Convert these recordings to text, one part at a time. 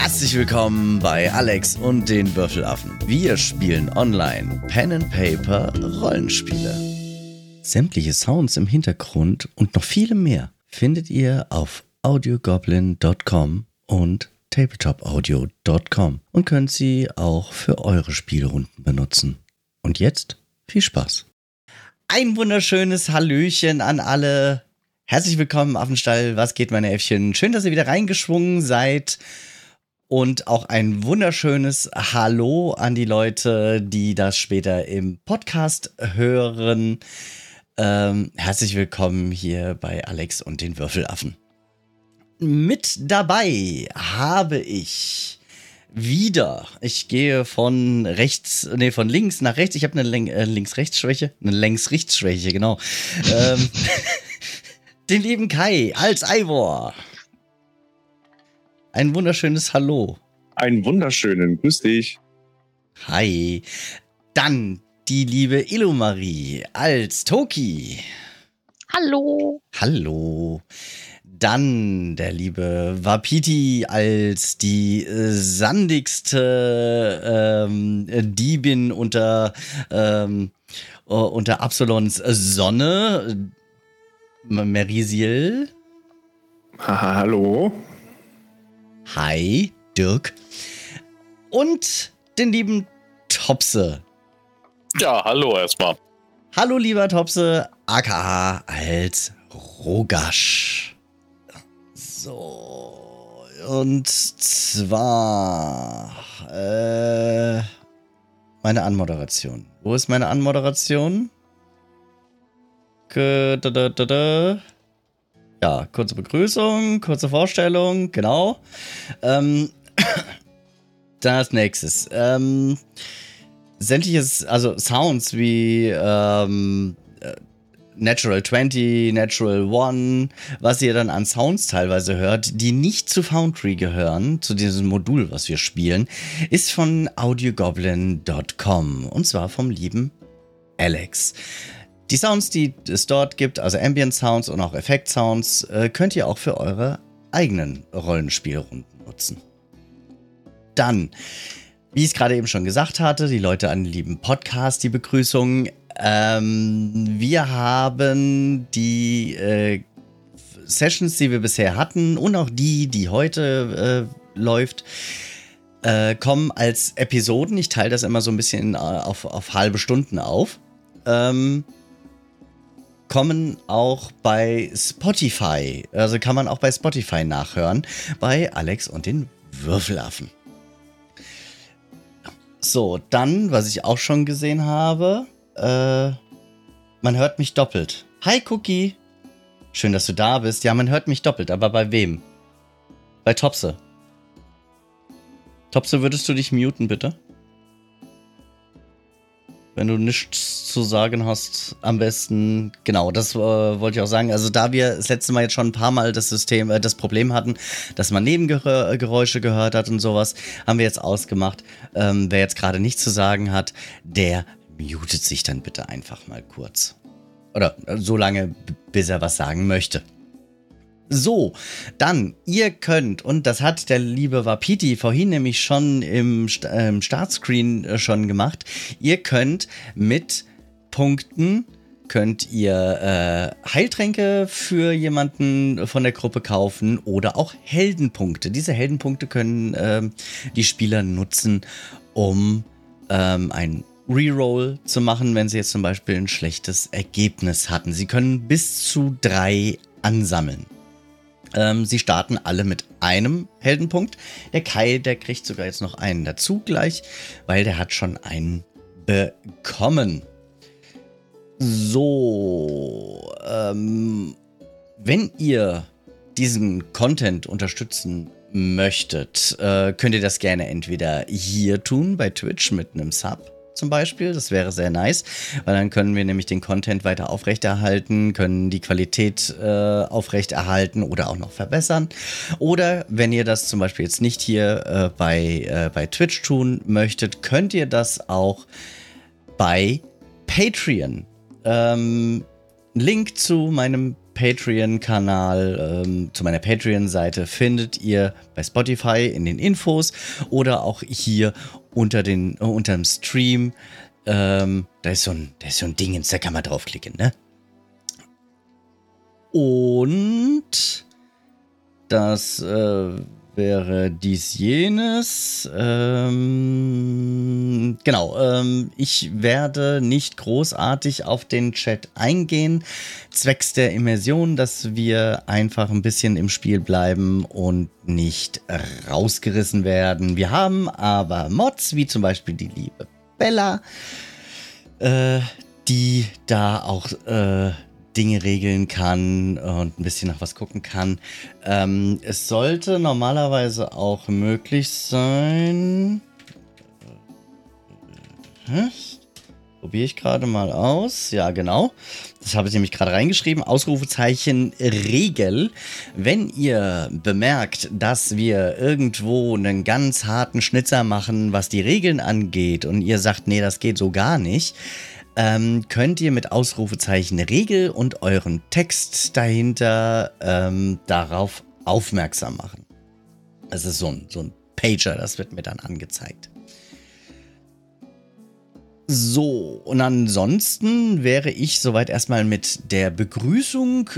Herzlich willkommen bei Alex und den Würfelaffen. Wir spielen online Pen and Paper Rollenspiele. Sämtliche Sounds im Hintergrund und noch viele mehr findet ihr auf audiogoblin.com und tabletopaudio.com und könnt sie auch für eure Spielrunden benutzen. Und jetzt viel Spaß. Ein wunderschönes Hallöchen an alle. Herzlich willkommen, Affenstall. Was geht, meine Äffchen? Schön, dass ihr wieder reingeschwungen seid. Und auch ein wunderschönes Hallo an die Leute, die das später im Podcast hören. Ähm, herzlich willkommen hier bei Alex und den Würfelaffen. Mit dabei habe ich wieder, ich gehe von rechts, nee, von links nach rechts. Ich habe eine äh, Links-Rechts-Schwäche, eine Längs-Rechts-Schwäche, genau. ähm, den lieben Kai als Ivor. Ein wunderschönes Hallo. Einen wunderschönen, grüß dich. Hi. Dann die liebe Illumarie als Toki. Hallo. Hallo. Dann der liebe Wapiti als die äh, sandigste ähm, Diebin unter, ähm, uh, unter Absalons Sonne. Merisiel. Hallo. Hi, Dirk. Und den lieben Topse. Ja, hallo erstmal. Hallo, lieber Topse, aka als Rogasch. So, und zwar äh, meine Anmoderation. Wo ist meine Anmoderation? Ge da, da, da, da. Ja, kurze Begrüßung, kurze Vorstellung, genau. Ähm, das nächstes. Ähm, sämtliches, also Sounds wie ähm, Natural 20, Natural 1, was ihr dann an Sounds teilweise hört, die nicht zu Foundry gehören, zu diesem Modul, was wir spielen, ist von audiogoblin.com und zwar vom lieben Alex. Die Sounds, die es dort gibt, also Ambient Sounds und auch Effekt Sounds, äh, könnt ihr auch für eure eigenen Rollenspielrunden nutzen. Dann, wie ich es gerade eben schon gesagt hatte, die Leute an den lieben Podcast, die Begrüßung. Ähm, wir haben die äh, Sessions, die wir bisher hatten und auch die, die heute äh, läuft, äh, kommen als Episoden. Ich teile das immer so ein bisschen äh, auf, auf halbe Stunden auf. Ähm, kommen auch bei Spotify. Also kann man auch bei Spotify nachhören. Bei Alex und den Würfelaffen. So, dann, was ich auch schon gesehen habe, äh, man hört mich doppelt. Hi Cookie. Schön, dass du da bist. Ja, man hört mich doppelt, aber bei wem? Bei Topse. Topse, würdest du dich muten, bitte? Wenn du nichts zu sagen hast, am besten, genau, das äh, wollte ich auch sagen. Also da wir das letzte Mal jetzt schon ein paar Mal das System, äh, das Problem hatten, dass man Nebengeräusche gehört hat und sowas, haben wir jetzt ausgemacht. Ähm, wer jetzt gerade nichts zu sagen hat, der mutet sich dann bitte einfach mal kurz. Oder äh, so lange, bis er was sagen möchte. So, dann, ihr könnt, und das hat der liebe Wapiti vorhin nämlich schon im, ähm, Startscreen äh, schon gemacht, ihr könnt mit Punkten, könnt ihr äh, Heiltränke für jemanden von der Gruppe kaufen oder auch Heldenpunkte. Diese Heldenpunkte können ähm, die Spieler nutzen, um ähm, ein Reroll zu machen, wenn sie jetzt zum Beispiel ein schlechtes Ergebnis hatten. Sie können bis zu drei ansammeln. Ähm, sie starten alle mit einem Heldenpunkt. Der Kai, der kriegt sogar jetzt noch einen dazu gleich, weil der hat schon einen bekommen. So, ähm, wenn ihr diesen Content unterstützen möchtet, äh, könnt ihr das gerne entweder hier tun bei Twitch mit einem Sub zum Beispiel. Das wäre sehr nice, weil dann können wir nämlich den Content weiter aufrechterhalten, können die Qualität äh, aufrechterhalten oder auch noch verbessern. Oder wenn ihr das zum Beispiel jetzt nicht hier äh, bei, äh, bei Twitch tun möchtet, könnt ihr das auch bei Patreon. Ähm, Link zu meinem Patreon-Kanal, ähm, zu meiner Patreon-Seite findet ihr bei Spotify in den Infos oder auch hier unter den äh, unter dem Stream. Ähm, da ist so ein, da ist so ein Ding, da kann man draufklicken, ne? Und das äh, wäre dies jenes. Ähm, genau, ähm, ich werde nicht großartig auf den Chat eingehen, zwecks der Immersion, dass wir einfach ein bisschen im Spiel bleiben und nicht rausgerissen werden. Wir haben aber Mods, wie zum Beispiel die liebe Bella, äh, die da auch äh, Dinge regeln kann und ein bisschen nach was gucken kann. Ähm, es sollte normalerweise auch möglich sein. Probiere ich gerade mal aus. Ja, genau. Das habe ich nämlich gerade reingeschrieben. Ausrufezeichen Regel. Wenn ihr bemerkt, dass wir irgendwo einen ganz harten Schnitzer machen, was die Regeln angeht, und ihr sagt, nee, das geht so gar nicht, ähm, könnt ihr mit Ausrufezeichen Regel und euren Text dahinter ähm, darauf aufmerksam machen. Das ist so ein, so ein Pager, das wird mir dann angezeigt. So, und ansonsten wäre ich soweit erstmal mit der Begrüßung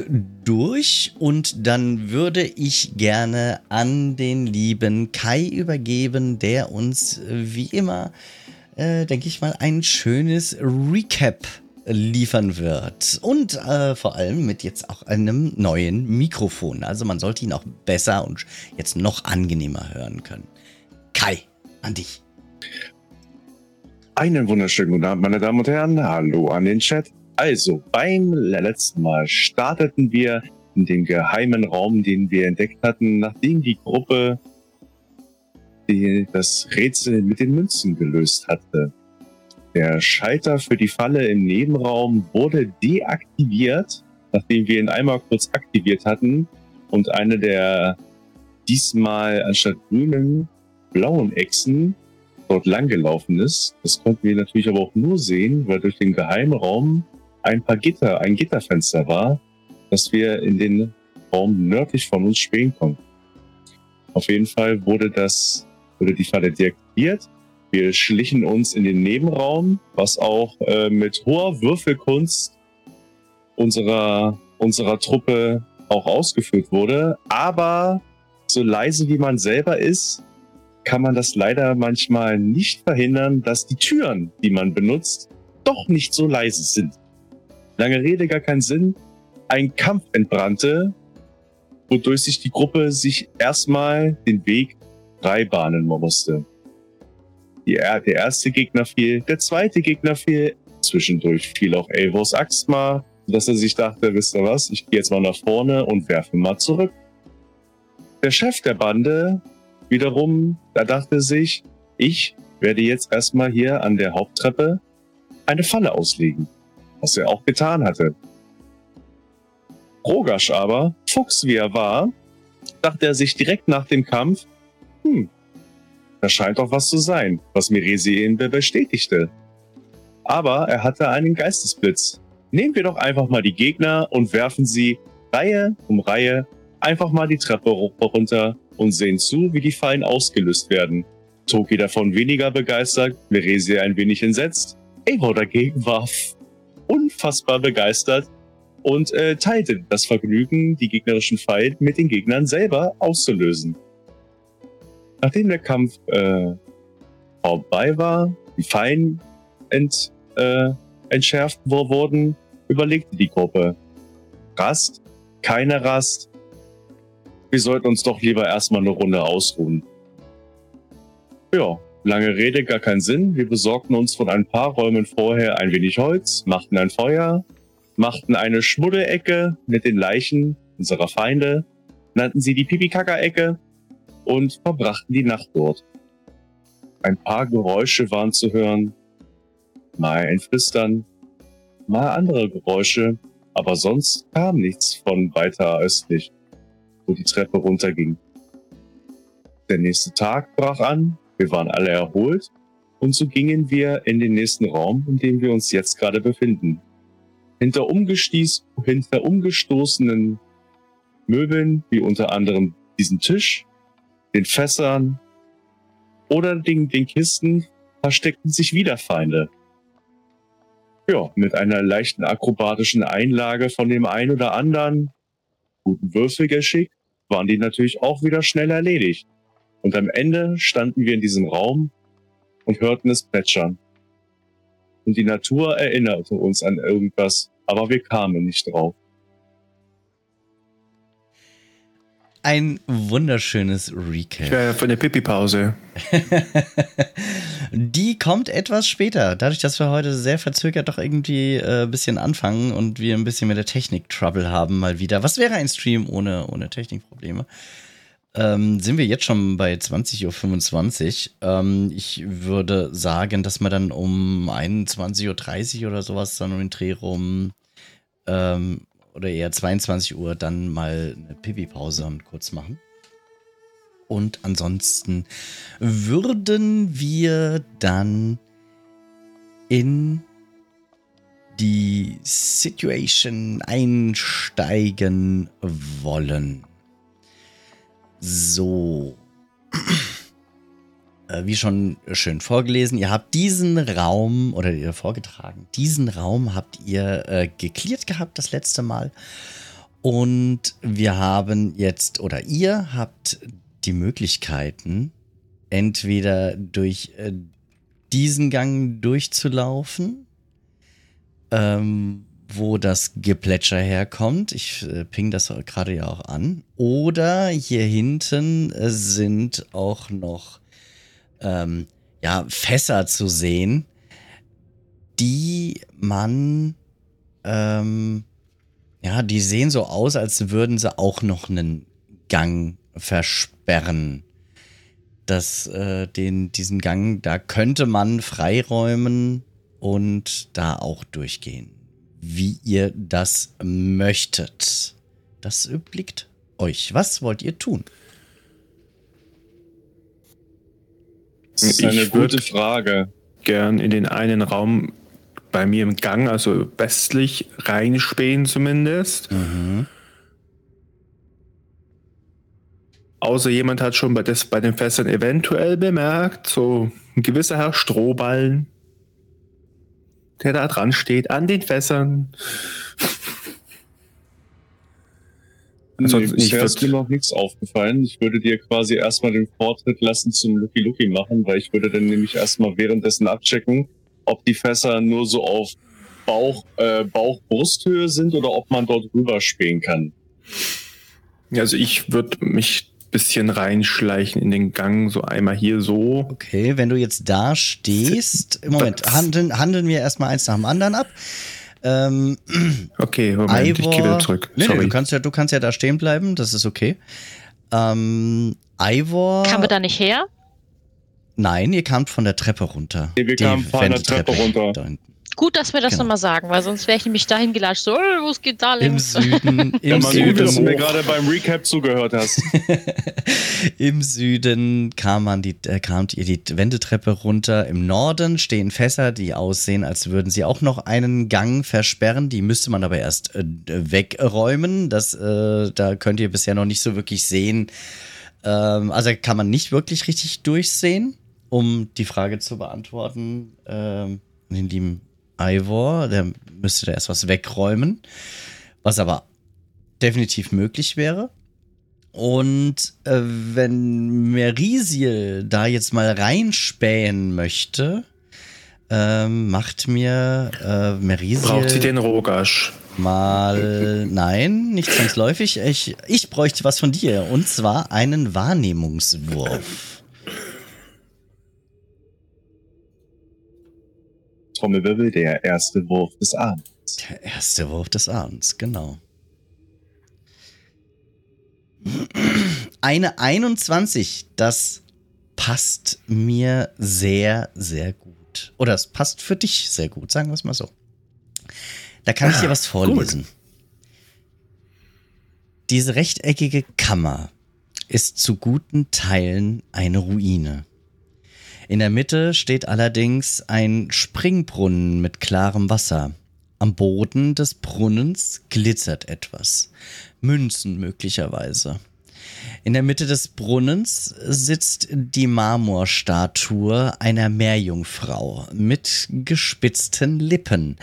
durch und dann würde ich gerne an den lieben Kai übergeben, der uns äh, wie immer äh, denke ich mal, ein schönes Recap liefern wird. Und äh, vor allem mit jetzt auch einem neuen Mikrofon. Also man sollte ihn auch besser und jetzt noch angenehmer hören können. Kai, an dich. Einen wunderschönen guten Abend, meine Damen und Herren. Hallo an den Chat. Also, beim letzten Mal starteten wir in den geheimen Raum, den wir entdeckt hatten, nachdem die Gruppe die das Rätsel mit den Münzen gelöst hatte. Der Schalter für die Falle im Nebenraum wurde deaktiviert, nachdem wir ihn einmal kurz aktiviert hatten und eine der diesmal anstatt grünen blauen Echsen dort langgelaufen ist. Das konnten wir natürlich aber auch nur sehen, weil durch den Geheimraum ein paar Gitter, ein Gitterfenster war, dass wir in den Raum nördlich von uns spähen konnten. Auf jeden Fall wurde das wurde die Falle deaktiviert. Wir schlichen uns in den Nebenraum, was auch äh, mit hoher Würfelkunst unserer, unserer Truppe auch ausgeführt wurde. Aber so leise wie man selber ist, kann man das leider manchmal nicht verhindern, dass die Türen, die man benutzt, doch nicht so leise sind. Lange Rede, gar keinen Sinn. Ein Kampf entbrannte, wodurch sich die Gruppe sich erstmal den Weg drei Bahnen musste. Die, der erste Gegner fiel, der zweite Gegner fiel, zwischendurch fiel auch Elvos Axt mal, dass er sich dachte, wisst ihr was, ich gehe jetzt mal nach vorne und werfe mal zurück. Der Chef der Bande wiederum, da dachte sich, ich werde jetzt erstmal hier an der Haupttreppe eine Falle auslegen, was er auch getan hatte. Rogasch aber, Fuchs wie er war, dachte er sich direkt nach dem Kampf, hm, da scheint doch was zu sein, was Miresi bestätigte. Aber er hatte einen Geistesblitz. Nehmen wir doch einfach mal die Gegner und werfen sie Reihe um Reihe einfach mal die Treppe runter und sehen zu, wie die Fallen ausgelöst werden. Toki davon weniger begeistert, Miresi ein wenig entsetzt. Evo dagegen war unfassbar begeistert und äh, teilte das Vergnügen, die gegnerischen Fallen mit den Gegnern selber auszulösen. Nachdem der Kampf äh, vorbei war, die Fein ent, äh, entschärft wurden, überlegte die Gruppe. Rast? Keine Rast? Wir sollten uns doch lieber erstmal eine Runde ausruhen. Ja, lange Rede, gar keinen Sinn. Wir besorgten uns von ein paar Räumen vorher ein wenig Holz, machten ein Feuer, machten eine Schmuddelecke mit den Leichen unserer Feinde, nannten sie die Pipikaka-Ecke und verbrachten die Nacht dort. Ein paar Geräusche waren zu hören, mal ein Flüstern, mal andere Geräusche, aber sonst kam nichts von weiter östlich, wo die Treppe runterging. Der nächste Tag brach an, wir waren alle erholt und so gingen wir in den nächsten Raum, in dem wir uns jetzt gerade befinden. hinter, umgestieß, hinter umgestoßenen Möbeln, wie unter anderem diesen Tisch, den Fässern oder den, den Kisten, versteckten sich wieder Feinde. Ja, mit einer leichten akrobatischen Einlage von dem einen oder anderen guten Würfelgeschick waren die natürlich auch wieder schnell erledigt. Und am Ende standen wir in diesem Raum und hörten es plätschern. Und die Natur erinnerte uns an irgendwas, aber wir kamen nicht drauf. Ein wunderschönes Recap. Ich wäre für eine Pipi-Pause. Die kommt etwas später. Dadurch, dass wir heute sehr verzögert doch irgendwie ein äh, bisschen anfangen und wir ein bisschen mit der Technik Trouble haben mal wieder. Was wäre ein Stream ohne, ohne Technikprobleme? Ähm, sind wir jetzt schon bei 20.25 Uhr. Ähm, ich würde sagen, dass wir dann um 21.30 Uhr oder sowas dann um den Dreh rum ähm, oder eher 22 Uhr dann mal eine Pipi-Pause kurz machen. Und ansonsten würden wir dann in die Situation einsteigen wollen. So. Äh, wie schon schön vorgelesen, ihr habt diesen Raum oder ihr vorgetragen, diesen Raum habt ihr äh, geklärt gehabt das letzte Mal. Und wir haben jetzt, oder ihr habt die Möglichkeiten, entweder durch äh, diesen Gang durchzulaufen, ähm, wo das Geplätscher herkommt. Ich äh, ping das gerade ja auch an. Oder hier hinten äh, sind auch noch ähm, ja, Fässer zu sehen, die man, ähm, ja, die sehen so aus, als würden sie auch noch einen Gang versperren. Das, äh, den, diesen Gang, da könnte man freiräumen und da auch durchgehen. Wie ihr das möchtet. Das obliegt euch. Was wollt ihr tun? Das ist eine gute Frage. Gern in den einen Raum bei mir im Gang, also westlich reinspähen zumindest. Mhm. Außer jemand hat schon bei, das, bei den Fässern eventuell bemerkt, so ein gewisser Herr Strohballen, der da dran steht, an den Fässern. Nee, bisher ist mir noch nichts aufgefallen. Ich würde dir quasi erstmal den Vortritt lassen zum Lucky Lucky machen, weil ich würde dann nämlich erstmal währenddessen abchecken, ob die Fässer nur so auf Bauch, äh, Bauch-Brusthöhe sind oder ob man dort rüberspähen kann. Also ich würde mich bisschen reinschleichen in den Gang, so einmal hier so. Okay, wenn du jetzt da stehst, im Moment, handeln, handeln wir erstmal eins nach dem anderen ab. Ähm, okay, Moment, Ivor, ich gehe zurück. Nee, nee, du, kannst ja, du kannst ja da stehen bleiben, das ist okay. Ähm, Ivor. Kamen wir da nicht her? Nein, ihr kamt von der Treppe runter. Nee, wir kamen von der Treppe runter. Gut, dass wir das genau. nochmal sagen, weil sonst wäre ich nämlich dahin gelatscht, so, oh, wo geht da links? Im Süden. Im ja, man Süden. Gut, dass du mir gerade beim Recap zugehört hast. Im Süden kam man die, äh, kamt ihr die Wendeltreppe runter. Im Norden stehen Fässer, die aussehen, als würden sie auch noch einen Gang versperren. Die müsste man aber erst äh, wegräumen. Das, äh, da könnt ihr bisher noch nicht so wirklich sehen. Ähm, also kann man nicht wirklich richtig durchsehen, um die Frage zu beantworten. Ähm, den lieben Ivor, der müsste da erst was wegräumen, was aber definitiv möglich wäre. Und äh, wenn Merisiel da jetzt mal reinspähen möchte, ähm, macht mir äh, Merisiel. Braucht sie den Rogasch? Mal, nein, nicht zwangsläufig. Ich, ich bräuchte was von dir und zwar einen Wahrnehmungswurf. Trommelwirbel, der erste Wurf des Abends. Der erste Wurf des Abends, genau. Eine 21, das passt mir sehr, sehr gut. Oder es passt für dich sehr gut, sagen wir es mal so. Da kann ich dir was vorlesen. Gut. Diese rechteckige Kammer ist zu guten Teilen eine Ruine. In der Mitte steht allerdings ein Springbrunnen mit klarem Wasser. Am Boden des Brunnens glitzert etwas. Münzen möglicherweise. In der Mitte des Brunnens sitzt die Marmorstatue einer Meerjungfrau mit gespitzten Lippen,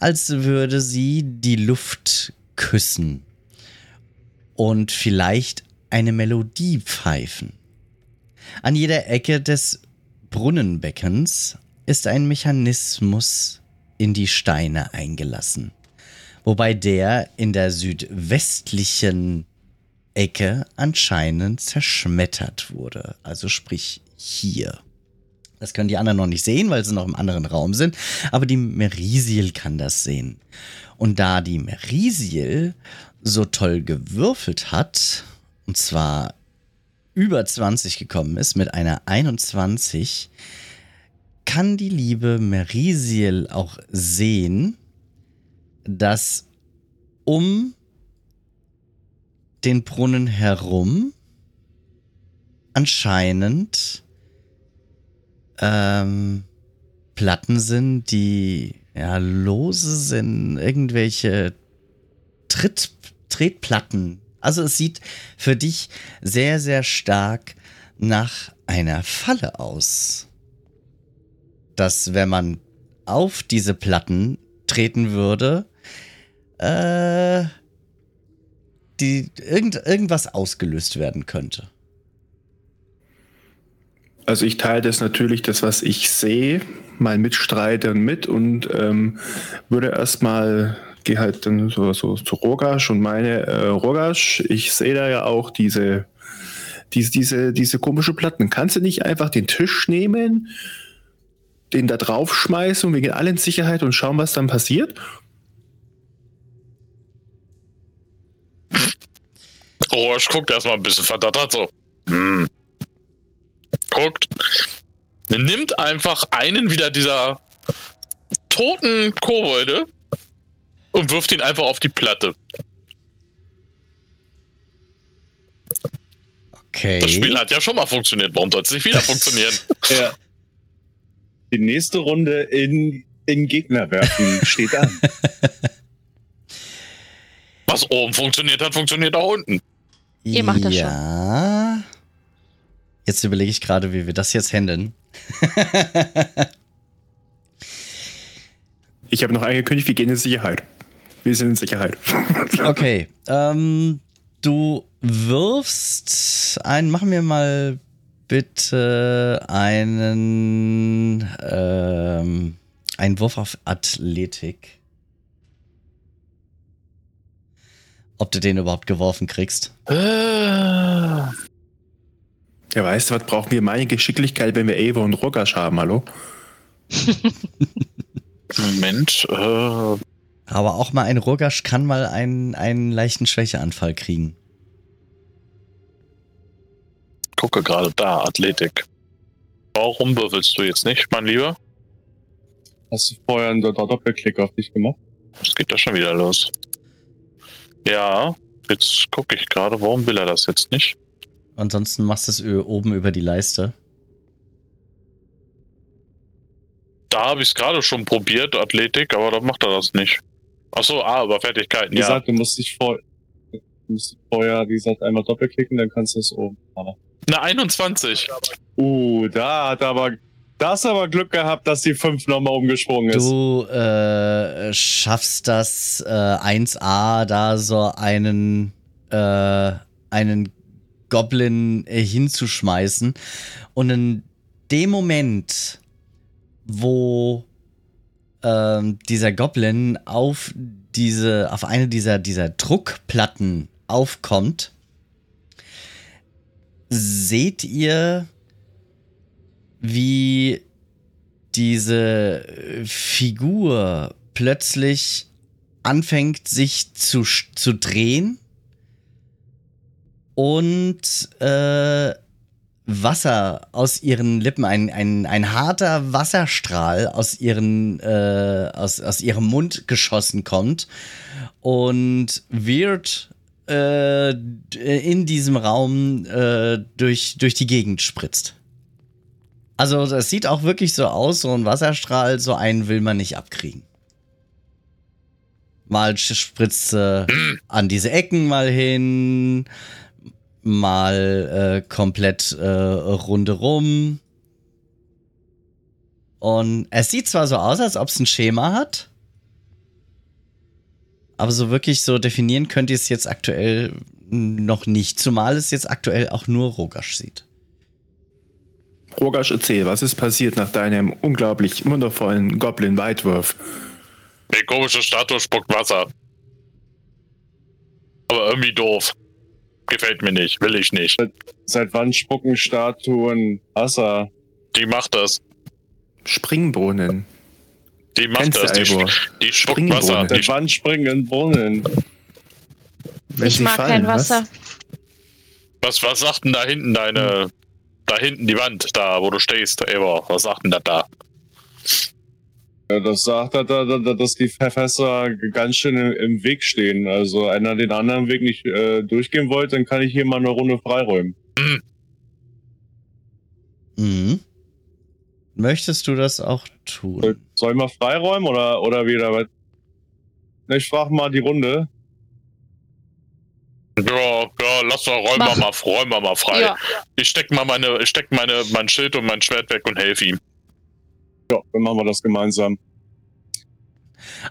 als würde sie die Luft küssen und vielleicht eine Melodie pfeifen. An jeder Ecke des Brunnenbeckens ist ein Mechanismus in die Steine eingelassen, wobei der in der südwestlichen Ecke anscheinend zerschmettert wurde, also sprich hier. Das können die anderen noch nicht sehen, weil sie noch im anderen Raum sind, aber die Merisiel kann das sehen. Und da die Merisiel so toll gewürfelt hat, und zwar über 20 gekommen ist mit einer 21, kann die liebe Merisiel auch sehen, dass um den Brunnen herum anscheinend ähm, Platten sind, die ja lose sind, irgendwelche Tritt, Tretplatten. Also es sieht für dich sehr, sehr stark nach einer Falle aus dass wenn man auf diese Platten treten würde, äh, die irgend, irgendwas ausgelöst werden könnte. Also ich teile das natürlich, das, was ich sehe, meinen Mitstreitern mit und ähm, würde erstmal, gehe halt dann so, so zu Rogasch und meine, äh, Rogasch, ich sehe da ja auch diese, diese, diese, diese komische Platten. Kannst du nicht einfach den Tisch nehmen den da drauf schmeißen und wir gehen alle in Sicherheit und schauen, was dann passiert? Ich guckt erstmal ein bisschen verdattert so. Hm. Guckt. Nimmt einfach einen wieder dieser toten Kobolde und wirft ihn einfach auf die Platte. Okay. Das Spiel hat ja schon mal funktioniert. Warum soll es nicht wieder funktionieren? Ja die nächste Runde in, in Gegner werfen steht an. Was oben funktioniert hat, funktioniert auch unten. Ihr macht das ja. Jetzt überlege ich gerade, wie wir das jetzt handeln. ich habe noch angekündigt, wir gehen in Sicherheit. Wir sind in Sicherheit. okay. Ähm, du wirfst ein, machen wir mal bitte einen, ähm, einen Wurf auf Athletik. Ob du den überhaupt geworfen kriegst. Ja, weißt du, was brauchen wir meine Geschicklichkeit, wenn wir Eva und Rogasch haben, hallo? Moment. Äh. Aber auch mal ein Rogasch kann mal einen, einen leichten Schwächeanfall kriegen gucke gerade da, Athletik. Warum würfelst du jetzt nicht, mein Lieber? Hast du vorher einen Doppelklick auf dich gemacht? Es geht da schon wieder los. Ja, jetzt gucke ich gerade, warum will er das jetzt nicht? Ansonsten machst du es oben über die Leiste. Da habe ich es gerade schon probiert, Athletik, aber da macht er das nicht. Achso, ah, aber Fertigkeiten, Wie gesagt, ja. du musst dich vor, du musst vorher, wie gesagt, einmal doppelklicken, dann kannst du es oben machen. Eine 21. Uh, da hat aber da hast aber Glück gehabt, dass die 5 nochmal umgesprungen ist. Du äh, schaffst das äh, 1A, da so einen, äh, einen Goblin äh, hinzuschmeißen. Und in dem Moment, wo ähm, dieser Goblin auf diese, auf eine dieser, dieser Druckplatten aufkommt, seht ihr, wie diese Figur plötzlich anfängt sich zu, zu drehen? Und äh, Wasser aus ihren Lippen, ein, ein, ein harter Wasserstrahl aus, ihren, äh, aus, aus ihrem Mund geschossen kommt und Weird äh, in diesem Raum äh, durch, durch die Gegend spritzt. Also das sieht auch wirklich so aus, so ein Wasserstrahl, so einen will man nicht abkriegen. Mal spritzt sie an diese Ecken mal hin, mal äh, komplett äh, rundherum. Und es sieht zwar so aus, als ob es ein Schema hat, aber so wirklich so definieren könnt ihr es jetzt aktuell noch nicht, zumal es jetzt aktuell auch nur Rogasch sieht. Rogasch, erzähl, was ist passiert nach deinem unglaublich wundervollen Goblin-Weitwurf? Die komische Statue spuckt Wasser. Aber irgendwie doof. Gefällt mir nicht, will ich nicht. Seit wann spucken Statuen Wasser? Die macht das. Springbrunnen. Die macht Kennst das. Die, die spuckt. Wasser. Die, Seit wann springen Brunnen? Wenn ich mag fallen, kein was? Wasser. was, was sagt denn da hinten deine. Da hinten die Wand, da wo du stehst, Eber? Was sagt denn das da? Ja, das sagt, er, da- da- dass die Fässer ganz schön im, Weg stehen. Also einer den anderen Weg nicht äh, durchgehen wollte, dann kann ich hier mal eine Runde freiräumen. Mhm. Möchtest du das auch tun? Soll ich mal freiräumen oder, oder wieder Ich frage mal die Runde. Ja, ja, lass mal, räumen wir mal, räumen wir mal frei. Ja, Ich steck mal meine, ich steck meine, mein Schild und mein Schwert weg und helfe ihm. Ja, dann machen wir das gemeinsam.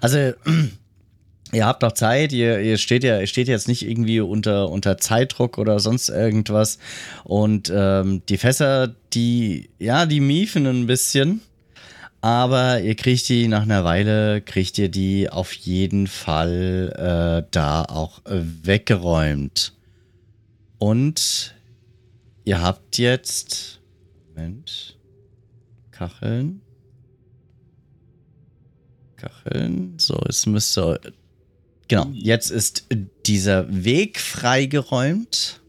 Also, ihr habt noch Zeit, ihr, ihr steht ja, ihr steht jetzt nicht irgendwie unter, unter Zeitdruck oder sonst irgendwas. Und ähm, die Fässer, die, ja, die miefen ein bisschen. Aber ihr kriegt die nach einer Weile, kriegt ihr die auf jeden Fall äh, da auch weggeräumt. Und ihr habt jetzt. Moment. Kacheln. Kacheln. So, es müsste. Genau, jetzt ist dieser Weg freigeräumt.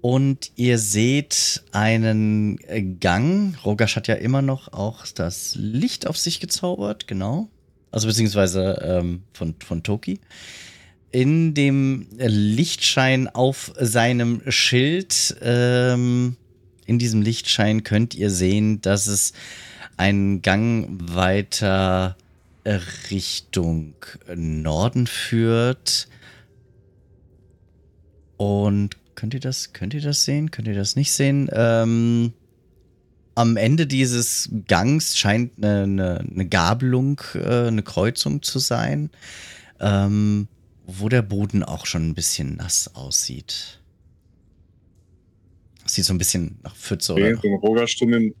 Und ihr seht einen Gang. Rogasch hat ja immer noch auch das Licht auf sich gezaubert, genau. Also beziehungsweise ähm, von, von Toki. In dem Lichtschein auf seinem Schild, ähm, in diesem Lichtschein könnt ihr sehen, dass es einen Gang weiter äh, Richtung Norden führt. Und könnt ihr das, könnt ihr das sehen? Könnt ihr das nicht sehen? Ähm, am Ende dieses Gangs scheint eine, eine, eine Gabelung, äh, eine Kreuzung zu sein, ähm, wo der Boden auch schon ein bisschen nass aussieht. Sieht so ein bisschen nach Pfütze oder Okay, den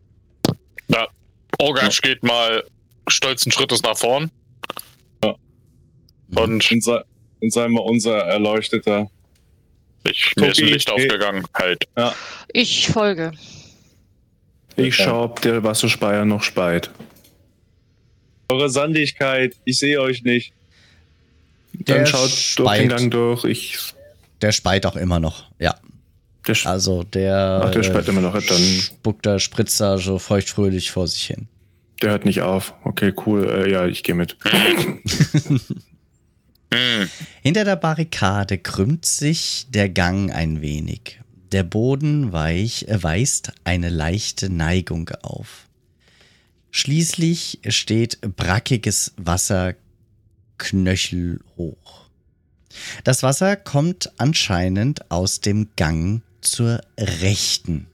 Rogerstummen. Orgasch geht mal stolzen Schrittes nach vorn. Und In, se in seinem unser Erleuchteter. ich, mir ist ein Licht aufgegangen. Halt. ich folge. Ich schau, ob der Wasserspeier noch speit. Eure Sandigkeit, ich sehe euch nicht. Dann Der schaut durch den Gang durch. Ich, Der speit auch immer noch, ja. Der, Also der, Ach, der speit immer noch, dann- spuckt da, spritzt da so feuchtfröhlich vor sich hin. der hört nicht auf. Okay, cool. Äh, ja, ich gehe mit. Hinter der Barrikade krümmt sich der Gang ein wenig. Der Boden weich, äh, weist eine leichte Neigung auf. Schließlich steht brackiges Wasser knöchelhoch. Das Wasser kommt anscheinend aus dem Gang zur Rechten.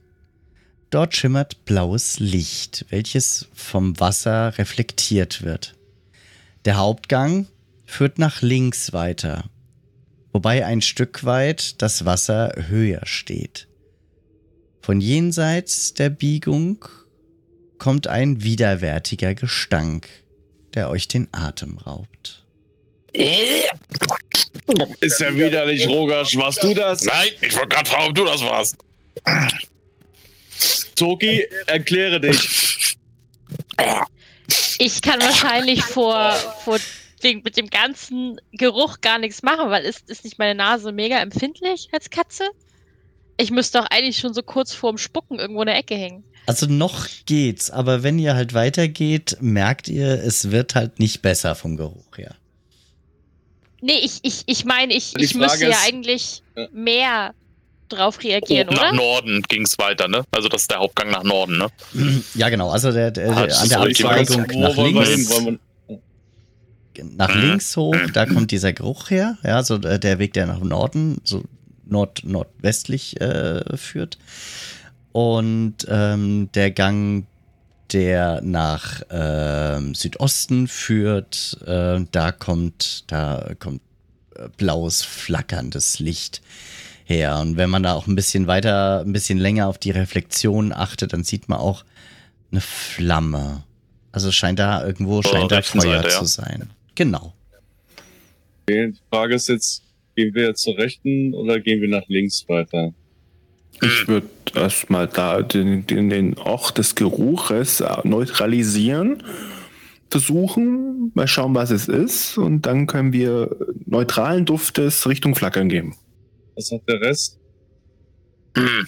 Dort schimmert blaues Licht, welches vom Wasser reflektiert wird. Der Hauptgang führt nach links weiter, wobei ein Stück weit das Wasser höher steht. Von jenseits der Biegung kommt ein widerwärtiger Gestank, der euch den Atem raubt. Ist ja widerlich, Rogasch. Warst du das? Nein, ich wollte gerade fragen, ob du das warst. Toki, erkläre dich. Ich kann wahrscheinlich vor, vor wegen, mit dem ganzen Geruch gar nichts machen, weil ist, ist nicht meine Nase mega empfindlich als Katze? Ich müsste doch eigentlich schon so kurz vorm Spucken irgendwo in der Ecke hängen. Also noch geht's, aber wenn ihr halt weitergeht, merkt ihr, es wird halt nicht besser vom Geruch her. Nee, ich, ich, ich meine, ich, ich müsste Frage ja ist- eigentlich Ja. mehr drauf reagieren, nach oder? Norden ging es weiter, ne? Also das ist der Hauptgang nach Norden, ne? Ja, genau. Also der, der, Ah, an ist der. Abzweigung nach hin? links. Nach Mhm. links hoch, da kommt dieser Geruch her, ja, so der Weg, der nach Norden, so nord nordwestlich äh, führt. Und ähm, der Gang, der nach ähm, Südosten führt, äh, da kommt, da kommt äh, blaues, flackerndes Licht her. Und wenn man da auch ein bisschen weiter, ein bisschen länger auf die Reflexion achtet, dann sieht man auch eine Flamme. Also scheint da irgendwo scheint da Feuer Seite, ja. zu sein. Genau. Die Frage ist jetzt, gehen wir zur rechten oder gehen wir nach links weiter? Ich würde erstmal da den, den, den Ort des Geruches äh, neutralisieren, versuchen, mal schauen, was es ist, und dann können wir neutralen Duftes Richtung Flackern geben. Was sagt der Rest? Hm.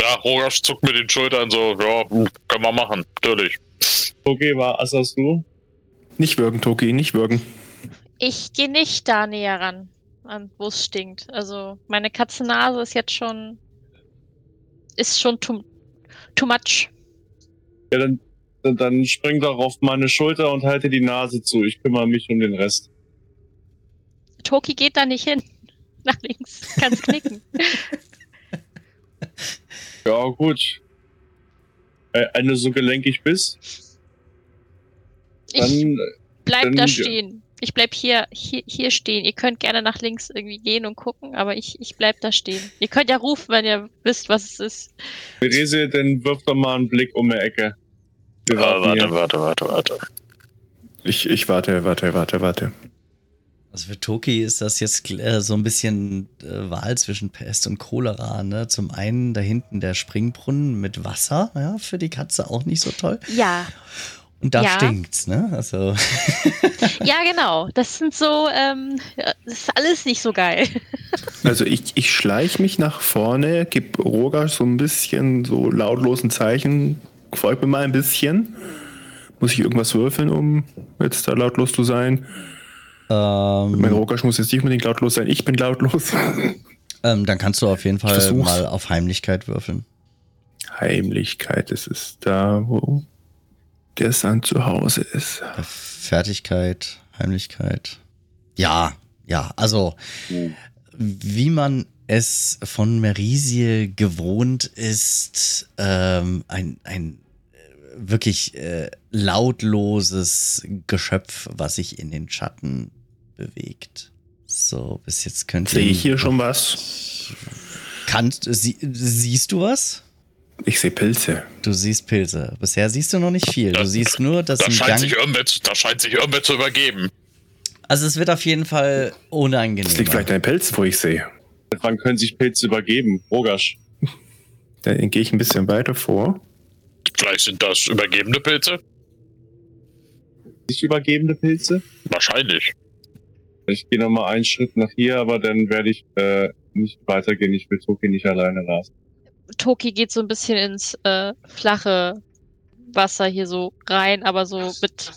Ja, Rogasch zuckt mit den Schultern so, ja, hm, können wir machen, natürlich. Okay, war Assas du? Nicht wirken, Toki, nicht wirken. Ich gehe nicht da näher ran, an wo es stinkt. Also meine Katzennase ist jetzt schon ist schon too, too much. Ja, dann, dann, spring doch auf meine Schulter und halte die Nase zu. Ich kümmere mich um den Rest. Toki geht da nicht hin. Nach links. Kann's knicken. Ja, gut. Äh, Wenn du so gelenkig bist, dann Ich bleib dann- da stehen. Ich bleib hier, hier, hier stehen. Ihr könnt gerne nach links irgendwie gehen und gucken, aber ich, ich bleib da stehen. Ihr könnt ja rufen, wenn ihr wisst, was es ist. Therese, dann wirf doch mal einen Blick um die Ecke. Warten warte, hier. warte, warte, warte. Ich, ich warte, warte, warte, warte. Also für Toki ist das jetzt äh, so ein bisschen äh, Wahl zwischen Pest und Cholera. Ne? Zum einen da hinten der Springbrunnen mit Wasser, ja, für die Katze auch nicht so toll. Ja, Und da Ja. stinkt's, ne? Also ja, genau. Das sind so, ähm, das ist alles nicht so geil. Also ich, ich schleich mich nach vorne, gib Roger so ein bisschen so lautlosen Zeichen, folgt mir mal ein bisschen. Muss ich irgendwas würfeln, um jetzt da lautlos zu sein? Mein ähm, Roger muss jetzt nicht unbedingt lautlos sein, ich bin lautlos. ähm, dann kannst du auf jeden Fall mal auf Heimlichkeit würfeln. Heimlichkeit, das ist da, wo der Sand zu Hause ist. Fertigkeit, Heimlichkeit. Ja, ja, also Hm. wie man es von Merisiel gewohnt ist, ähm, ein, ein äh, wirklich äh, lautloses Geschöpf, was sich in den Schatten bewegt. So, bis jetzt könnt ihr. Sehe ich hier schon was? Kannst, sie, siehst du was? Ich sehe Pilze. Du siehst Pilze. Bisher siehst du noch nicht viel. Du siehst nur, dass Da scheint, Gang. sich irgendwer, zu- da scheint sich irgendwer zu übergeben. Also es wird auf jeden Fall unangenehm. Das liegt vielleicht den Pilzen, wo ich sehe. Wann können sich Pilze übergeben? Rogasch. Dann gehe ich ein bisschen weiter vor. Vielleicht sind das übergebene Pilze? Sich übergebende Pilze? Wahrscheinlich. Ich gehe nochmal einen Schritt nach hier, aber dann werde ich äh, nicht weitergehen. Ich will Toki nicht alleine lassen. Toki geht so ein bisschen ins äh, flache Wasser hier so rein, aber so mit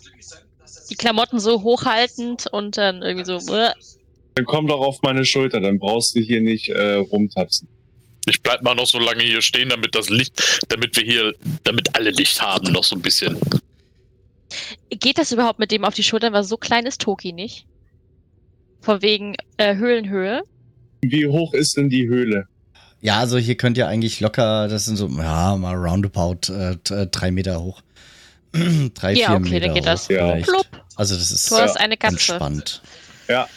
die Klamotten so hochhaltend und dann irgendwie so. Äh, Dann komm doch auf meine Schulter, dann brauchst du hier nicht äh, rumtapsen. Ich bleib mal noch so lange hier stehen, damit das Licht, damit wir hier, damit alle Licht haben, noch so ein bisschen. Geht das überhaupt mit dem auf die Schultern? Weil so klein ist Toki nicht. Von wegen äh, Höhlenhöhe. Wie hoch ist denn die Höhle? Ja, also hier könnt ihr eigentlich locker, das sind so, ja, mal roundabout äh, äh, drei Meter hoch. drei, Ja, vier okay, Meter dann geht hoch das. Ja. vielleicht. Plupp, Also das ist du hast eine Katze. entspannt. Ja,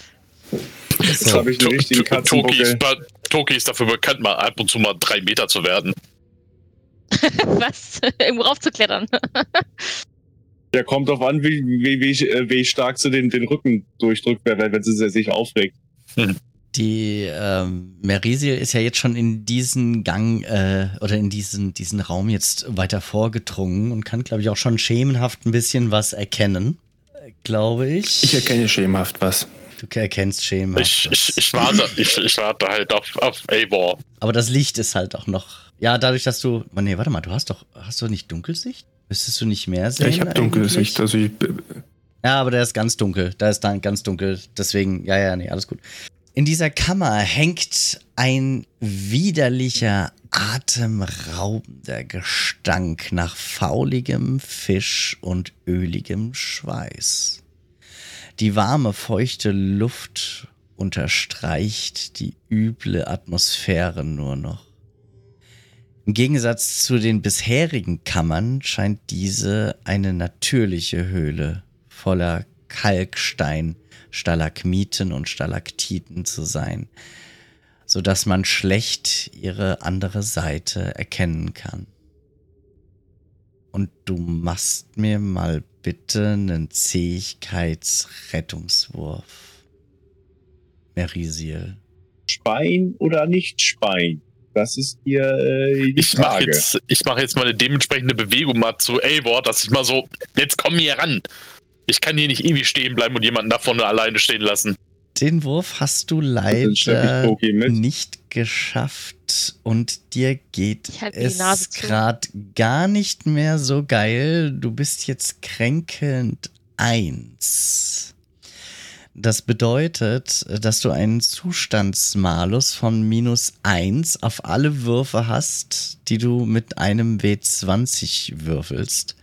jetzt So. habe ich einen richtigen To- Toki ist, Katzenbuckel. Toki ist dafür bekannt, mal ab und zu mal drei Meter zu werden. Was? Irgendwo raufzuklettern. Ja, kommt drauf an, wie, wie, wie, äh, wie stark sie den, den Rücken durchdrückt, wenn wenn sie sich aufregt. Die ähm, Merisiel ist ja jetzt schon in diesen Gang äh, oder in diesen, diesen Raum jetzt weiter vorgedrungen und kann, glaube ich, auch schon schemenhaft ein bisschen was erkennen. Glaube ich. Ich erkenne schemenhaft was. Du erkennst schemenhaft. Ich, was. ich, ich, warte, ich, ich warte halt auf, auf Eivor. Aber das Licht ist halt auch noch. Ja, dadurch, dass du. Oh, nee, warte mal, du hast doch. Hast du nicht Dunkelsicht? Müsstest du nicht mehr Ja, sehen? ich habe dunkle eigentlich? Sicht. Also ich, Ja, aber der ist ganz dunkel. Da ist dann ganz dunkel. Deswegen, ja, ja, nee, alles gut. In dieser Kammer hängt ein widerlicher, atemraubender Gestank nach fauligem Fisch und öligem Schweiß. Die warme, feuchte Luft unterstreicht die üble Atmosphäre nur noch. Im Gegensatz zu den bisherigen Kammern scheint diese eine natürliche Höhle voller Kalkstein, Stalagmiten und Stalaktiten zu sein, so dass man schlecht ihre andere Seite erkennen kann. Und du machst mir mal bitte einen Zähigkeitsrettungswurf. Merisiel. Spein oder nicht Spein? Das ist hier äh, die Ich mache Frage. jetzt, ich mach jetzt mal eine dementsprechende Bewegung mal zu A-Wort, dass ich mal so, jetzt komm hier ran. Ich kann hier nicht ewig stehen bleiben und jemanden da vorne alleine stehen lassen. Den Wurf hast du leider nicht geschafft und dir geht Nase es gerade gar nicht mehr so geil. Du bist jetzt kränkelnd eins. Das bedeutet, dass du einen Zustandsmalus von minus eins auf alle Würfe hast, die du mit einem W20 würfelst.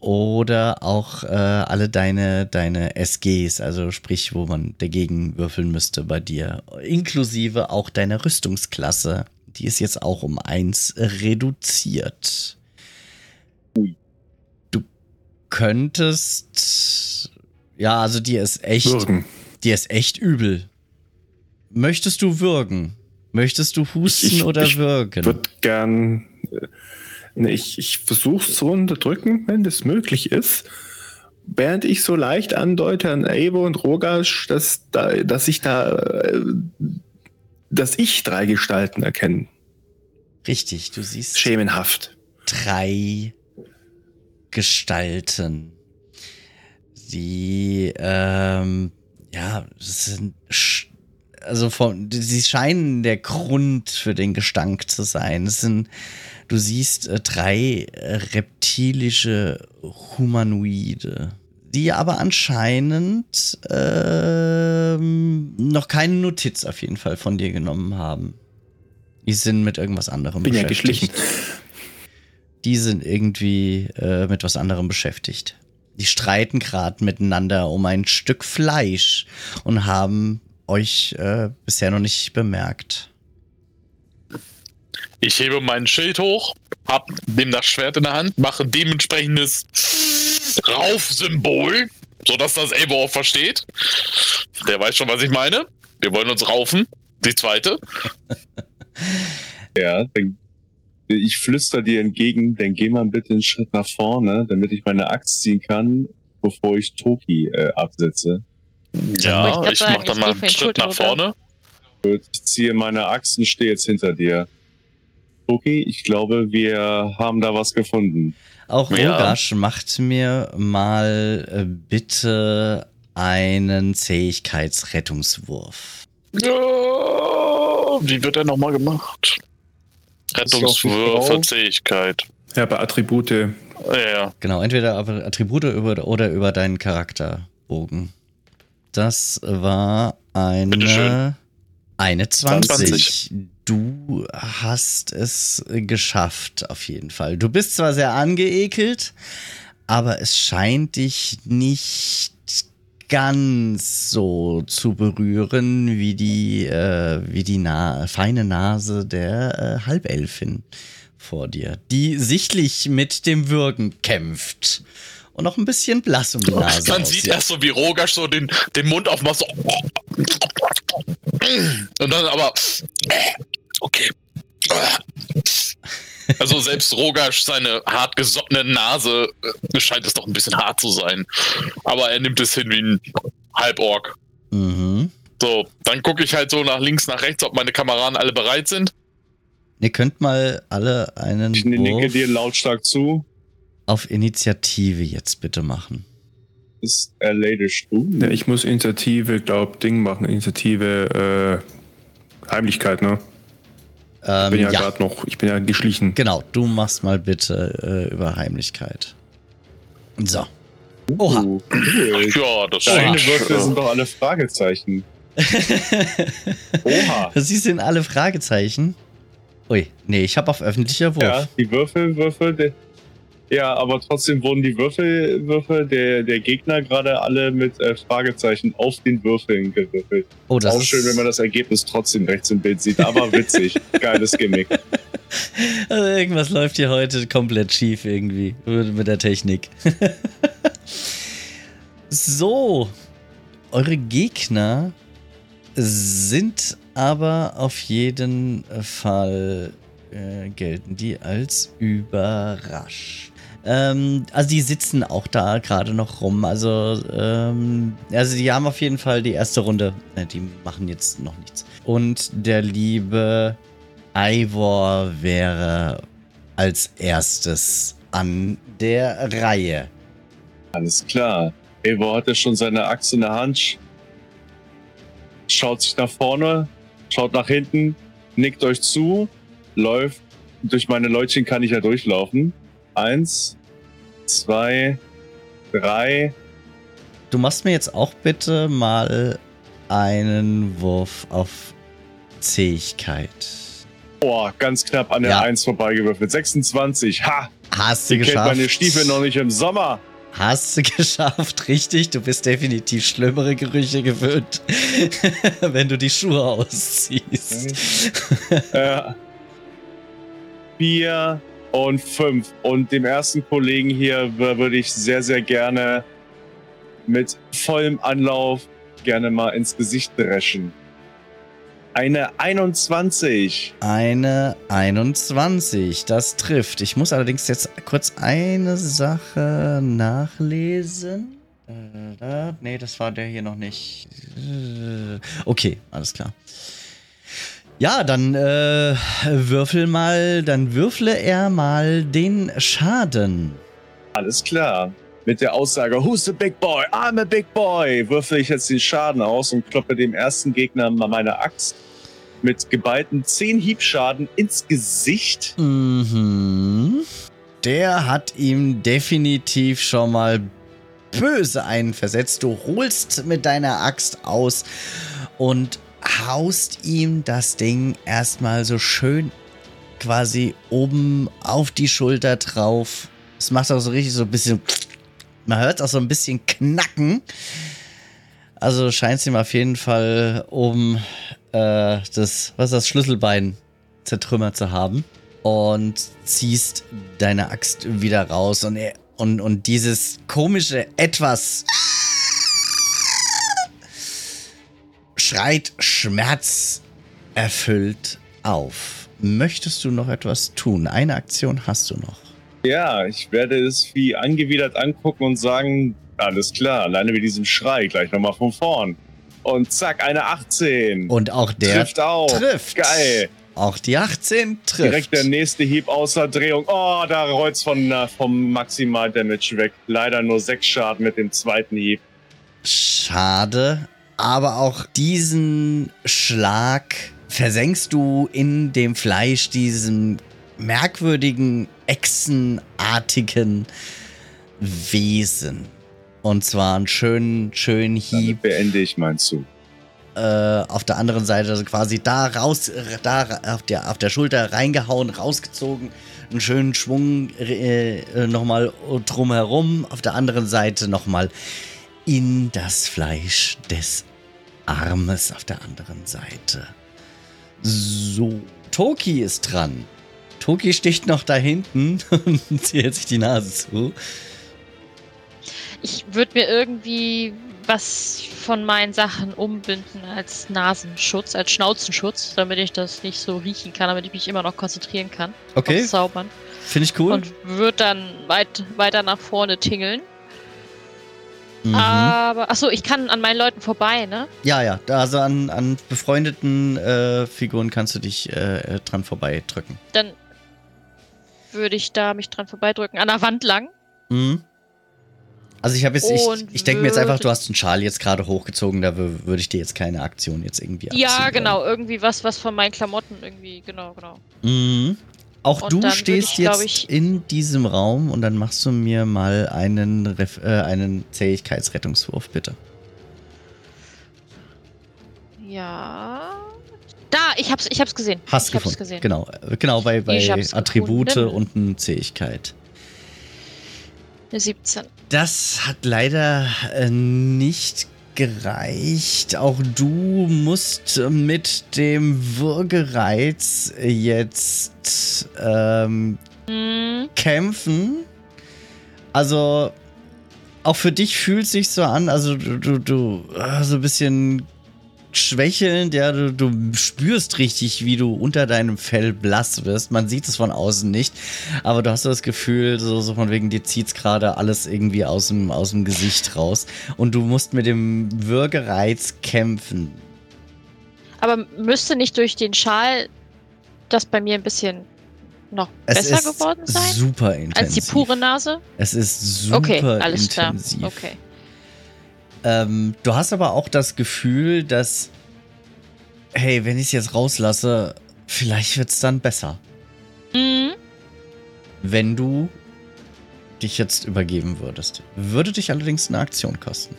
Oder auch äh, alle deine, deine SGs, also sprich, wo man dagegen würfeln müsste bei dir. Inklusive auch deiner Rüstungsklasse. Die ist jetzt auch um eins reduziert. Du könntest. Ja, also dir ist echt. Würgen. Dir ist echt übel. Möchtest du würgen? Möchtest du husten Ich- oder ich würgen? würde gern. äh, ich ich versuche es zu unterdrücken, wenn das möglich ist. Während ich so leicht andeute an Evo und Rogasch, dass, da, dass ich da. äh, dass ich drei Gestalten erkenne. Richtig, du siehst Schemenhaft. drei Gestalten. Die, ähm, ja, es sind, also von, sie scheinen der Grund für den Gestank zu sein. Es sind, du siehst äh, drei äh, reptilische Humanoide, die aber anscheinend ähm, noch keine Notiz auf jeden Fall von dir genommen haben. Die sind mit irgendwas anderem Bin ja beschäftigt. geschlichen. Die sind irgendwie äh, mit was anderem beschäftigt. Die streiten gerade miteinander um ein Stück Fleisch und haben euch äh, bisher noch nicht bemerkt. Ich hebe mein Schild hoch, hab dem das Schwert in der Hand, mache dementsprechendes Raufsymbol, sodass das Elbo auch versteht. Der weiß schon, was ich meine. Wir wollen uns raufen. Die zweite. Ja, dann, ich flüster dir entgegen, dann geh mal bitte einen Schritt nach vorne, damit ich meine Axt ziehen kann, bevor ich Toki äh, absetze. Ja, ich ich, grad mach sagen, dann mal einen Schritt nach vorne. Gut, Ich ziehe meine Axt und stehe jetzt hinter dir. Toki, ich glaube, wir haben da was gefunden. Auch Ja. Rogasch macht mir mal äh, bitte einen Zähigkeitsrettungswurf. Ja, wie wird der nochmal gemacht? Rettungswürfe, drauf? Fähigkeit. Ja, bei Attribute. Ja, ja. Genau, entweder aber Attribute über, oder über deinen Charakterbogen. Das war eine, eine 20. 20. Du hast es geschafft, auf jeden Fall. Du bist zwar sehr angeekelt, aber es scheint dich nicht ganz so zu berühren wie die, äh, wie die Na feine Nase der äh, Halbelfin vor dir, die sichtlich mit dem Würgen kämpft und noch ein bisschen blass um die Nase Man aussieht. sieht erst so, wie Rogasch so den, den Mund aufmacht, so. Und dann aber. Okay. Also selbst Rogasch, seine hart gesottene Nase, äh, scheint es doch ein bisschen hart zu sein. Aber er nimmt es hin wie ein Halborg. Mhm. So, dann gucke ich halt so nach links, nach rechts, ob meine Kameraden alle bereit sind. Ihr könnt mal alle einen Ich nicke dir lautstark zu. auf Initiative jetzt bitte machen. Ist erledigt du? Ja, ich muss Initiative, glaub, Ding machen. Initiative, äh, Heimlichkeit, ne? Ähm, bin ja, ja, gerade noch, ich bin ja geschlichen. genau. Du machst mal bitte äh, über Heimlichkeit. So. Oha. Uh, cool. Ja, das Deine Würfel sind doch alle Fragezeichen. Oha. Sie sind alle Fragezeichen. Ui, nee, ich habe auf öffentlicher Wurf. Ja, die Würfel, Würfel, die, Ja, aber trotzdem wurden die Würfel, Würfel der, der Gegner gerade alle mit äh, Fragezeichen auf den Würfeln gewürfelt. Oh, das auch schön, wenn man das Ergebnis trotzdem rechts im Bild sieht, aber witzig. Geiles Gimmick. Also irgendwas läuft hier heute komplett schief irgendwie mit der Technik. so, eure Gegner sind aber auf jeden Fall äh, gelten die als überrascht. Ähm, also die sitzen auch da gerade noch rum. Also, ähm, also die haben auf jeden Fall die erste Runde. Äh, die machen jetzt noch nichts. Und der liebe Ivor wäre als erstes an der Reihe. Alles klar. Evo hatte schon seine Axt in der Hand, schaut sich nach vorne, schaut nach hinten, nickt euch zu, läuft. Durch meine Leutchen kann ich ja durchlaufen. Eins, zwei, drei. Du machst mir jetzt auch bitte mal einen Wurf auf Zähigkeit. Boah, ganz knapp an der Ja. Eins vorbeigewürfelt. 26. Ha! Hast du Die kennt geschafft. meine Stiefel noch nicht im Sommer. Hast du geschafft, richtig. Du bist definitiv schlimmere Gerüche gewöhnt, wenn du die Schuhe ausziehst. äh, vier und fünf. Und dem ersten Kollegen hier wür- würde ich sehr, sehr gerne mit vollem Anlauf gerne mal ins Gesicht dreschen. Eine 21. Eine 21, das trifft. Ich muss allerdings jetzt kurz eine Sache nachlesen. Äh, nee, das war der hier noch nicht. Äh, Okay, alles klar. Ja, dann äh, würfel mal, dann würfle er mal den Schaden. Alles klar. Mit der Aussage, who's the big boy? I'm a big boy. Würfel ich jetzt den Schaden aus und kloppe dem ersten Gegner mal meine Axt mit geballten 10 Hiebschaden ins Gesicht. Mhm. Der hat ihm definitiv schon mal böse einen versetzt. Du holst mit deiner Axt aus und haust ihm das Ding erstmal so schön quasi oben auf die Schulter drauf. Es macht auch so richtig so ein bisschen. Man hört auch so ein bisschen knacken. Also scheint es ihm auf jeden Fall oben äh, das, was das, Schlüsselbein zertrümmert zu haben. Und ziehst deine Axt wieder raus und, und, und dieses komische Etwas schreit Schmerz erfüllt auf. Möchtest du noch etwas tun? Eine Aktion hast du noch. Ja, ich werde es wie angewidert angucken und sagen, alles klar, alleine mit diesem Schrei gleich nochmal von vorn. Und zack, eine 18. Und auch der trifft auch. trifft. Geil. Auch die 18 trifft. Direkt der nächste Hieb außer Drehung. Oh, da rollt's von, äh, vom Maximal Damage weg. Leider nur sechs Schaden mit dem zweiten Hieb. Schade, aber auch diesen Schlag versenkst du in dem Fleisch, diesem merkwürdigen, echsenartigen Wesen. Und zwar einen schönen, schönen Damit Hieb beende ich meinen Zug. äh, auf der anderen Seite, also quasi da raus, da auf der, auf der Schulter reingehauen, rausgezogen, einen schönen Schwung äh, nochmal drumherum, auf der anderen Seite nochmal in das Fleisch des Armes auf der anderen Seite. So, Toki ist dran. Toki sticht noch da hinten und zieht sich die Nase zu. Ich würde mir irgendwie was von meinen Sachen umbinden als Nasenschutz, als Schnauzenschutz, damit ich das nicht so riechen kann, damit ich mich immer noch konzentrieren kann. Okay, Zaubern. finde ich cool. Und würde dann weit, weiter nach vorne tingeln. Mhm. Aber, achso, ich kann an meinen Leuten vorbei, ne? Ja, ja, also an, an befreundeten äh, Figuren kannst du dich äh, dran vorbeidrücken. Dann würde ich da mich dran vorbeidrücken. An der Wand lang. Mhm. Also ich habe jetzt, ich, Und ich denke mir jetzt einfach, du hast einen Schal jetzt gerade hochgezogen, da wür- würde ich dir jetzt keine Aktion jetzt irgendwie Ja, abziehen genau. Irgendwie was, was von meinen Klamotten irgendwie, genau, genau. Mhm. Auch Und du stehst ich, jetzt ich- in diesem Raum und dann machst du mir mal einen, Ref äh, einen Zähigkeitsrettungswurf, bitte. Ja. Da, ich hab's, ich hab's gesehen. Hast ich gefunden. gesehen. Genau, äh, genau bei, bei Attribute gefunden. und eine Zähigkeit. Eine 17. Das hat leider äh, nicht gereicht. Auch du musst mit dem Würgereiz jetzt ähm, Hm. kämpfen. Also auch für dich fühlt sich so an, also du, du, du äh, so ein bisschen schwächelnd, ja, du, du spürst richtig, wie du unter deinem Fell blass wirst. Man sieht es von außen nicht, aber du hast das Gefühl, so, so von wegen, dir zieht's gerade alles irgendwie aus dem, aus dem Gesicht raus. Und du musst mit dem Würgereiz kämpfen. Aber müsste nicht durch den Schal das bei mir ein bisschen noch Es besser geworden sein? super intensiv. Als die pure Nase? Es ist super Okay, alles intensiv. klar. Okay. Ähm, du hast aber auch das Gefühl, dass, hey, wenn ich es jetzt rauslasse, vielleicht wird es dann besser. Mhm. Wenn du dich jetzt übergeben würdest. Würde dich allerdings eine Aktion kosten.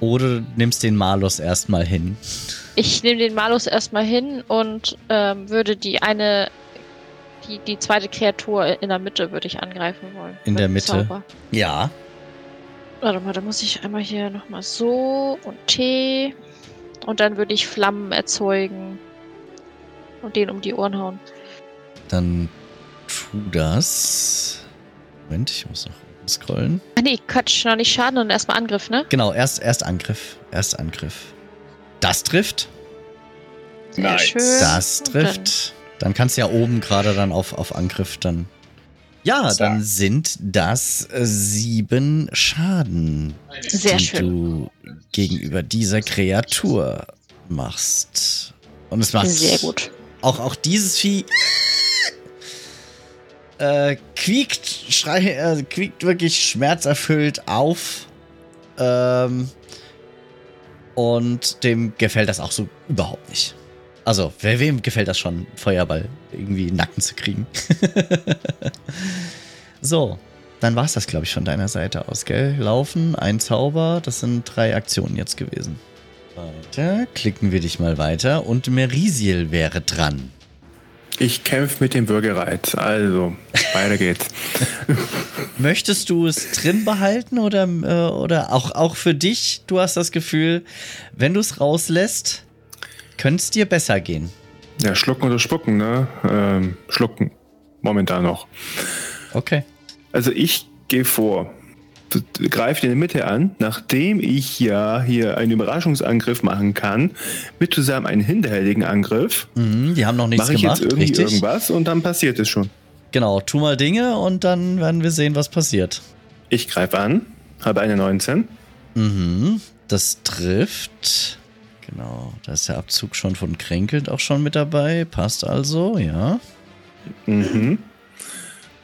Oder du nimmst den Malus erstmal hin. Ich nehme den Malus erstmal hin und ähm, würde die eine, die, die zweite Kreatur in der Mitte würde ich angreifen wollen. In der Mitte? Zauber. Ja. Warte mal, da muss ich einmal hier nochmal so und T. Und dann würde ich Flammen erzeugen. Und den um die Ohren hauen. Dann tu das. Moment, ich muss noch scrollen. Ah nee, Quatsch, noch nicht Schaden und erstmal Angriff, ne? Genau, erst, erst Angriff. Erst Angriff. Das trifft. Sehr Nice. schön. Das trifft. Dann kannst du ja oben gerade dann auf, auf Angriff dann. Ja, Zack. dann sind das äh, sieben Schaden, Sehr die schön. du gegenüber dieser Kreatur machst. Und es macht Sehr gut. auch, auch dieses Vieh äh, quiekt, schrei, äh, quiekt wirklich schmerzerfüllt auf. Ähm, und dem gefällt das auch so überhaupt nicht. Also, wer, wem gefällt das schon, Feuerball irgendwie in den Nacken zu kriegen? so, dann war es das, glaube ich, von deiner Seite aus, gell? Laufen, ein Zauber, das sind drei Aktionen jetzt gewesen. Weiter, klicken wir dich mal weiter und Merisiel wäre dran. Ich kämpfe mit dem Würgereiz. Also, weiter geht's. Möchtest du es drin behalten oder, äh, oder auch, auch für dich? Du hast das Gefühl, wenn du es rauslässt, könnte es dir besser gehen. Ja, schlucken oder spucken, ne? Ähm, schlucken. Momentan noch. Okay. Also ich gehe vor. Greife in der Mitte an, nachdem ich ja hier einen Überraschungsangriff machen kann, mit zusammen einen hinterhältigen Angriff, Mhm, die haben noch nichts ich gemacht, jetzt irgendwie richtig? irgendwas und dann passiert es schon. Genau, tu mal Dinge und dann werden wir sehen, was passiert. Ich greife an, habe eine 19. Mhm, das trifft. Genau, da ist der Abzug schon von Kränkelnd auch schon mit dabei. Passt also, ja. Mhm.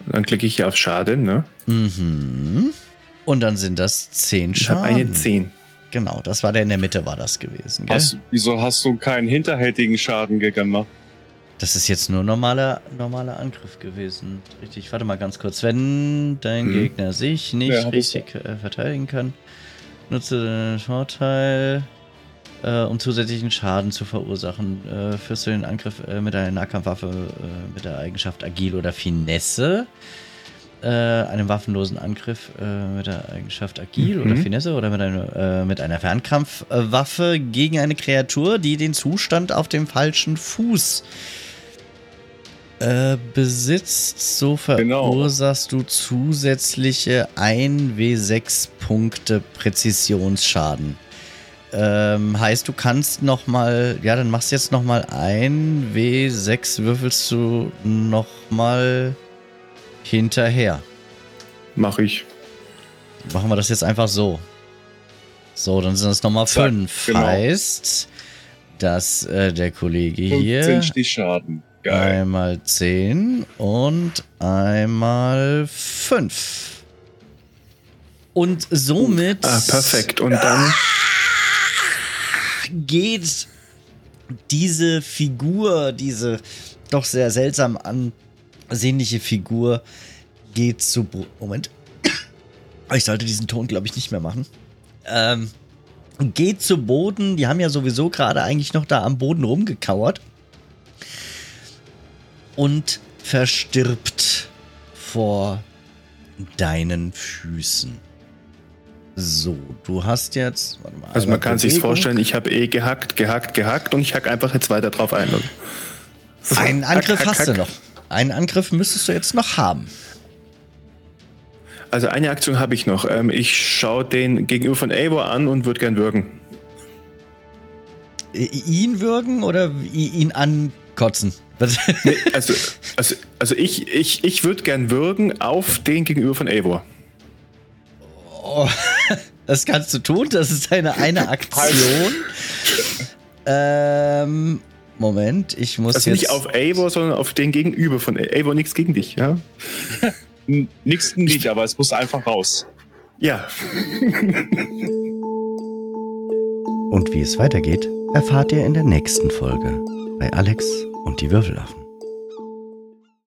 Dann klicke ich hier auf Schaden, ne? Mhm. Und dann sind das 10 Ich habe Schaden. eine 10. Genau, das war der in der Mitte, war das gewesen. Gell? Hast, wieso hast du keinen hinterhältigen Schaden gemacht? Das ist jetzt nur normaler, normaler Angriff gewesen. Richtig, warte mal ganz kurz. Wenn dein Mhm. Gegner sich nicht Ja, richtig äh, verteidigen kann, nutze den Vorteil, äh, um zusätzlichen Schaden zu verursachen. Äh, führst du den Angriff äh, mit einer Nahkampfwaffe äh, mit der Eigenschaft Agil oder Finesse. Äh, einem waffenlosen Angriff äh, mit der Eigenschaft Agil Mhm. oder Finesse oder mit einer, mit einer Fernkampfwaffe gegen eine Kreatur, die den Zustand auf dem falschen Fuß äh, besitzt, so Genau. verursachst du zusätzliche 1w6 Punkte Präzisionsschaden. Ähm, heißt, du kannst noch mal, ja, dann machst du jetzt noch mal ein W6, würfelst du noch mal hinterher. Mache ich. Machen wir das jetzt einfach so. So, dann sind es noch mal Zack, fünf. genau. Heißt, dass äh, der Kollege hier 15 Stich Schaden. Geil. einmal 10 und einmal 5. Und somit Ah, perfekt. Und dann. Geht diese Figur, diese doch sehr seltsam ansehnliche Figur, geht zu. Bo Moment. Ich sollte diesen Ton, glaube ich, nicht mehr machen. Ähm, geht zu Boden. Die haben ja sowieso gerade eigentlich noch da am Boden rumgekauert. Und verstirbt vor deinen Füßen. So, du hast jetzt. Mal, Also man kann sich vorstellen, ich habe eh gehackt, gehackt, gehackt und ich hack einfach jetzt weiter drauf ein. Einen Angriff Hack, hack, hast du hack. noch. Einen Angriff müsstest du jetzt noch haben. Also eine Aktion habe ich noch. Ähm, ich schaue den gegenüber von Eivor an und würde gern würgen. Ihn würgen oder ihn ankotzen? Nee, also, also, also ich, ich, ich würde gern würgen auf den gegenüber von Eivor. Oh, das kannst du tun, das ist deine eine Aktion. ähm, Moment, ich muss Also jetzt. nicht auf Eivor, sondern auf den gegenüber von Eivor. Nichts gegen dich, ja? N- Nix nicht, aber es muss einfach raus. Ja. Und wie es weitergeht, erfahrt ihr in der nächsten Folge bei Alex und die Würfelaffen.